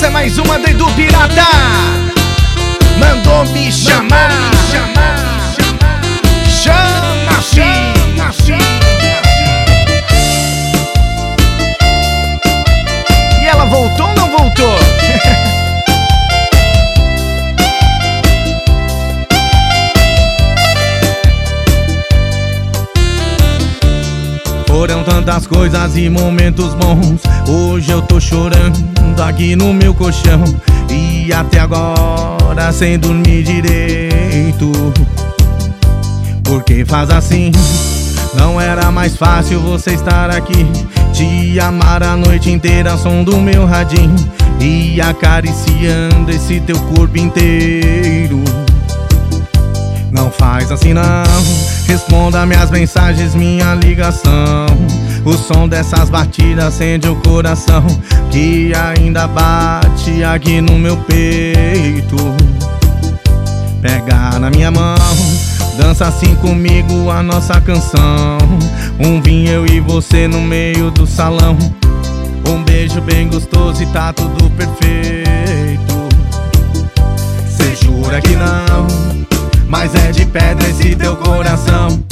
Essa é mais uma do Pirata. Mandou me chamar. Chama, tantas coisas e momentos bons. Hoje eu tô chorando aqui no meu colchão. E até agora sem dormir direito. Porque faz assim? Não era mais fácil você estar aqui. Te amar a noite inteira, som do meu radinho. E acariciando esse teu corpo inteiro. Não faz assim não Responda minhas mensagens, minha ligação O som dessas batidas acende o coração Que ainda bate aqui no meu peito. Pega na minha mão Dança assim comigo a nossa canção. Um vinho eu e você no meio do salão. Um beijo bem gostoso e tá tudo perfeito. Cê jura que não mas é de pedra esse teu coração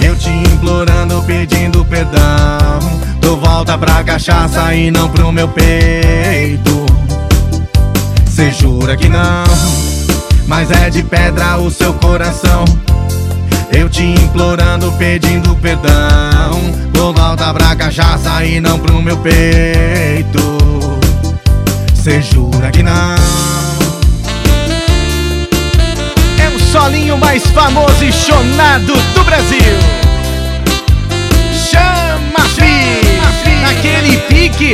Eu te implorando, pedindo perdão. Tu volta pra cachaça e não pro meu peito. Cê jura que não Mas é de pedra o seu coração. Eu te implorando, pedindo perdão. Tu volta pra cachaça e não pro meu peito. Cê jura que não solinho mais famoso e chonado do Brasil. Chama, fi, naquele pique,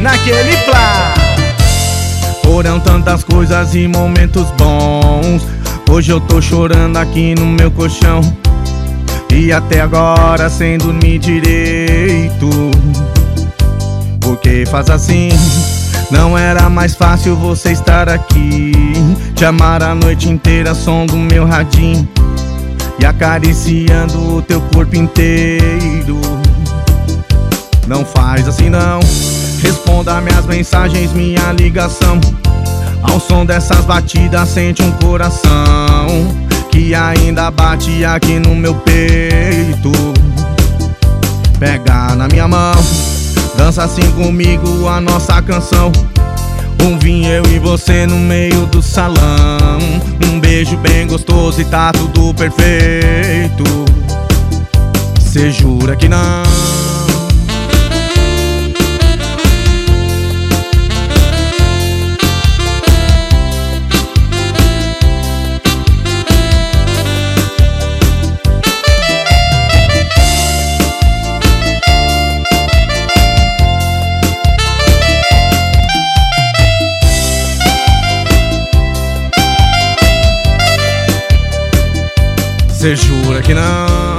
naquele plá. Foram tantas coisas e momentos bons. Hoje eu tô chorando aqui no meu colchão. E até agora sem dormir direito. Porque faz assim? Não era mais fácil você estar aqui. Te amar a noite inteira, som do meu radinho. E acariciando o teu corpo inteiro. Não faz assim não. Responda minhas mensagens, minha ligação. Ao som dessas batidas sente um coração Que ainda bate aqui no meu peito. Pega na minha mão Dança assim comigo a nossa canção. Um vinho eu e você no meio do salão. Um beijo bem gostoso e tá tudo perfeito. Cê jura que não Cê jura que não